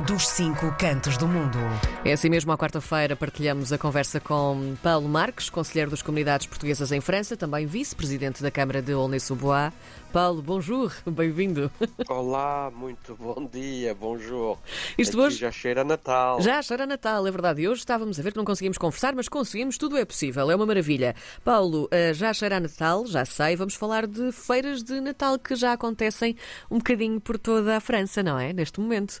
dos cinco cantos do mundo. É assim mesmo, à quarta-feira partilhamos a conversa com Paulo Marques, conselheiro das comunidades portuguesas em França, também vice-presidente da Câmara de Aulnay-sous-Bois. Paulo, bonjour, bem-vindo. Olá, muito bom dia, bonjour. Isto Aqui hoje já cheira a Natal. já cheira a Natal, é verdade. E hoje estávamos a ver que não conseguimos conversar, mas conseguimos, tudo é possível, é uma maravilha. Paulo, eh, já cheira a Natal, já sei, vamos falar de feiras de Natal que já acontecem um bocadinho por toda a França, não é? Neste momento.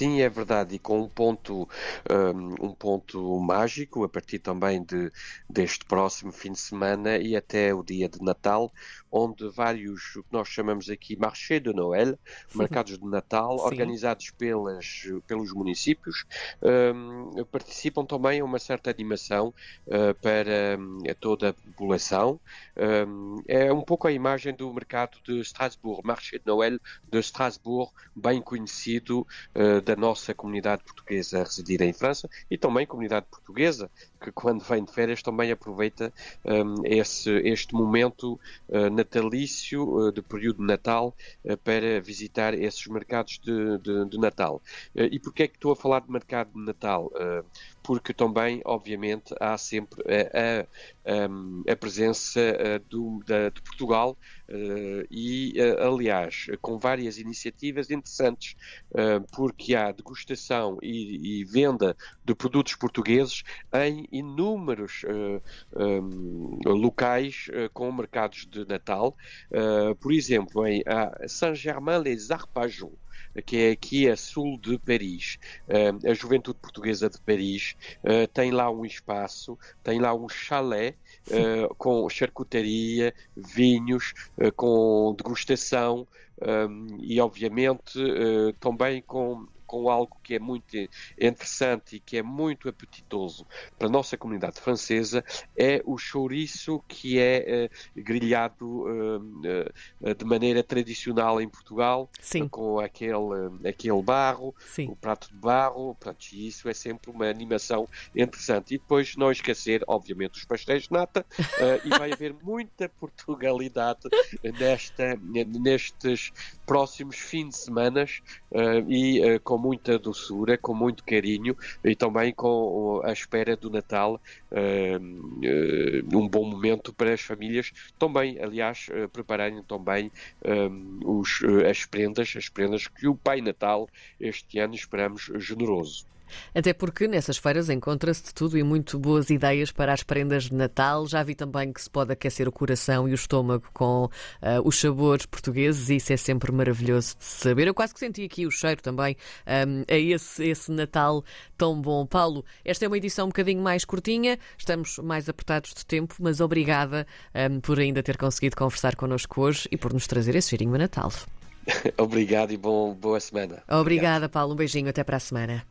Sim, é verdade, e com um ponto, um, um ponto mágico a partir também de, deste próximo fim de semana e até o dia de Natal, onde vários, o que nós chamamos aqui Marché de Noël, mercados de Natal, Sim. organizados pelas, pelos municípios, um, participam também a uma certa animação uh, para um, toda a população. Um, é um pouco a imagem do mercado de Strasbourg, Marché de Noël de Strasbourg, bem conhecido uh, da nossa comunidade portuguesa a residir em França e também comunidade portuguesa que quando vem de férias também aproveita um, esse, este momento uh, natalício, uh, de período de Natal, uh, para visitar esses mercados de, de, de Natal. E porquê é que estou a falar de mercado de Natal? Porque também, obviamente, há sempre a, a, um, a presença do, da, de Portugal e, uh, aliás, com várias iniciativas interessantes, uh, porque há degustação e, e venda de produtos portugueses em inúmeros locais com mercados de Natal. Por exemplo, em a Saint-Germain-les-Arpajons, que é aqui a sul de Paris. A juventude portuguesa de Paris uh, tem lá um espaço, tem lá um chalé uh, com charcutaria, vinhos, uh, com degustação e, obviamente, também com com algo que é muito interessante e que é muito apetitoso para a nossa comunidade francesa, é o chouriço que é uh, grelhado uh, uh, de maneira tradicional em Portugal, com aquele, aquele barro, Sim. o prato de barro, pronto, e isso é sempre uma animação interessante. E depois não esquecer, obviamente, os pastéis de nata, e vai haver muita Portugalidade nesta, nestes próximos fins de semana e com muita doçura, com muito carinho e também com a espera do Natal, um bom momento para as famílias também, aliás, prepararem também os, as prendas, as prendas que o Pai Natal este ano esperamos generoso. Até porque nessas feiras encontra-se de tudo e muito boas ideias para as prendas de Natal. Já vi também que se pode aquecer o coração e o estômago com uh, os sabores portugueses e isso é sempre maravilhoso de saber. Eu quase que senti aqui o cheiro também um, a esse, esse Natal tão bom. Paulo, esta é uma edição um bocadinho mais curtinha, estamos mais apertados de tempo, mas obrigada um, por ainda ter conseguido conversar connosco hoje e por nos trazer esse cheirinho a Natal. Obrigado e bom, boa semana. Obrigada, Obrigado. Paulo. Um beijinho, até para a semana.